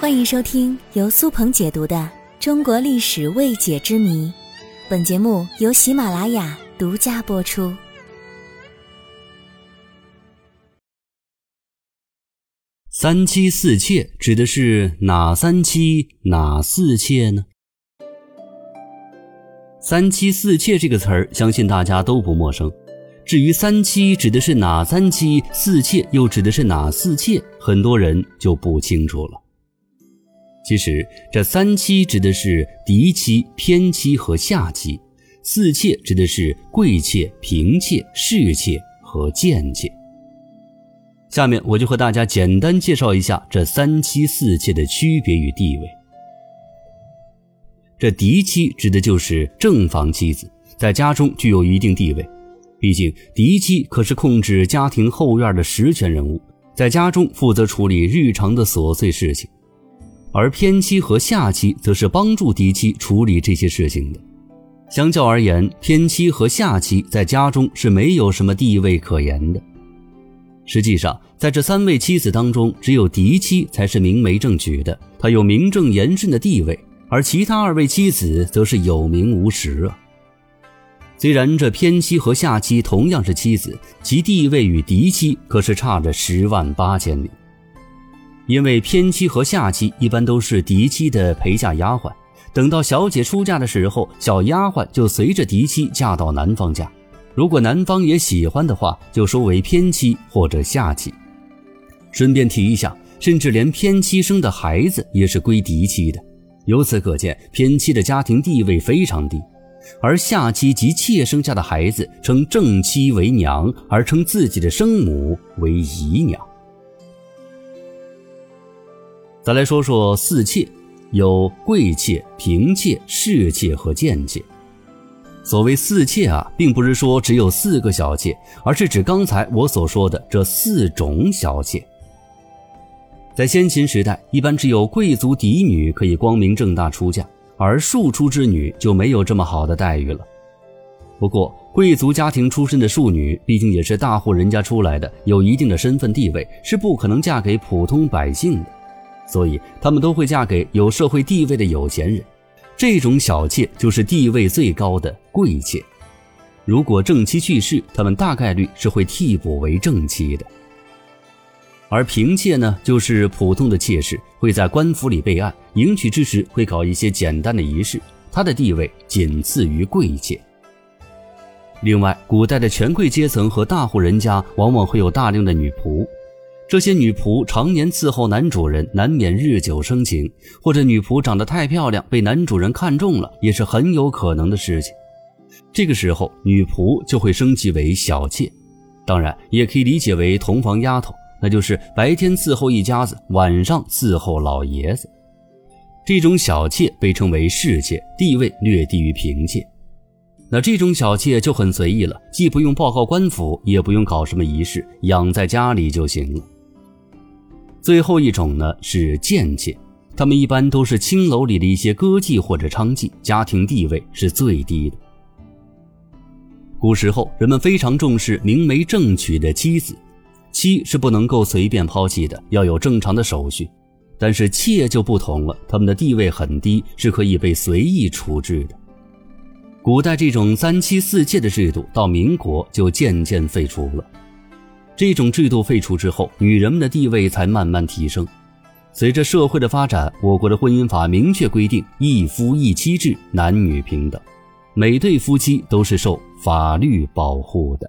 欢迎收听由苏鹏解读的《中国历史未解之谜》，本节目由喜马拉雅独家播出。三妻四妾指的是哪三妻哪四妾呢？三妻四妾这个词儿，相信大家都不陌生。至于三妻指的是哪三妻，四妾又指的是哪四妾，很多人就不清楚了。其实，这三妻指的是嫡妻、偏妻和下妻，四妾指的是贵妾、嫔妾、侍妾和贱妾。下面我就和大家简单介绍一下这三妻四妾的区别与地位。这嫡妻指的就是正房妻子，在家中具有一定地位，毕竟嫡妻可是控制家庭后院的实权人物，在家中负责处理日常的琐碎事情。而偏妻和下妻则是帮助嫡妻处理这些事情的。相较而言，偏妻和下妻在家中是没有什么地位可言的。实际上，在这三位妻子当中，只有嫡妻才是明媒正娶的，她有名正言顺的地位，而其他二位妻子则是有名无实啊。虽然这偏妻和下妻同样是妻子，其地位与嫡妻可是差着十万八千里。因为偏妻和下妻一般都是嫡妻的陪嫁丫鬟，等到小姐出嫁的时候，小丫鬟就随着嫡妻嫁到男方家。如果男方也喜欢的话，就收为偏妻或者下妻。顺便提一下，甚至连偏妻生的孩子也是归嫡妻的。由此可见，偏妻的家庭地位非常低，而下妻及妾生下的孩子称正妻为娘，而称自己的生母为姨娘。再来说说四妾，有贵妾、嫔妾、侍妾和贱妾。所谓四妾啊，并不是说只有四个小妾，而是指刚才我所说的这四种小妾。在先秦时代，一般只有贵族嫡女可以光明正大出嫁，而庶出之女就没有这么好的待遇了。不过，贵族家庭出身的庶女，毕竟也是大户人家出来的，有一定的身份地位，是不可能嫁给普通百姓的。所以，他们都会嫁给有社会地位的有钱人。这种小妾就是地位最高的贵妾。如果正妻去世，他们大概率是会替补为正妻的。而嫔妾呢，就是普通的妾室，会在官府里备案，迎娶之时会搞一些简单的仪式。她的地位仅次于贵妾。另外，古代的权贵阶层和大户人家往往会有大量的女仆。这些女仆常年伺候男主人，难免日久生情，或者女仆长得太漂亮，被男主人看中了，也是很有可能的事情。这个时候，女仆就会升级为小妾，当然也可以理解为同房丫头，那就是白天伺候一家子，晚上伺候老爷子。这种小妾被称为侍妾，地位略低于嫔妾。那这种小妾就很随意了，既不用报告官府，也不用搞什么仪式，养在家里就行了。最后一种呢是贱妾，她们一般都是青楼里的一些歌妓或者娼妓，家庭地位是最低的。古时候人们非常重视明媒正娶的妻子，妻是不能够随便抛弃的，要有正常的手续。但是妾就不同了，他们的地位很低，是可以被随意处置的。古代这种三妻四妾的制度到民国就渐渐废除了。这种制度废除之后，女人们的地位才慢慢提升。随着社会的发展，我国的婚姻法明确规定一夫一妻制，男女平等，每对夫妻都是受法律保护的。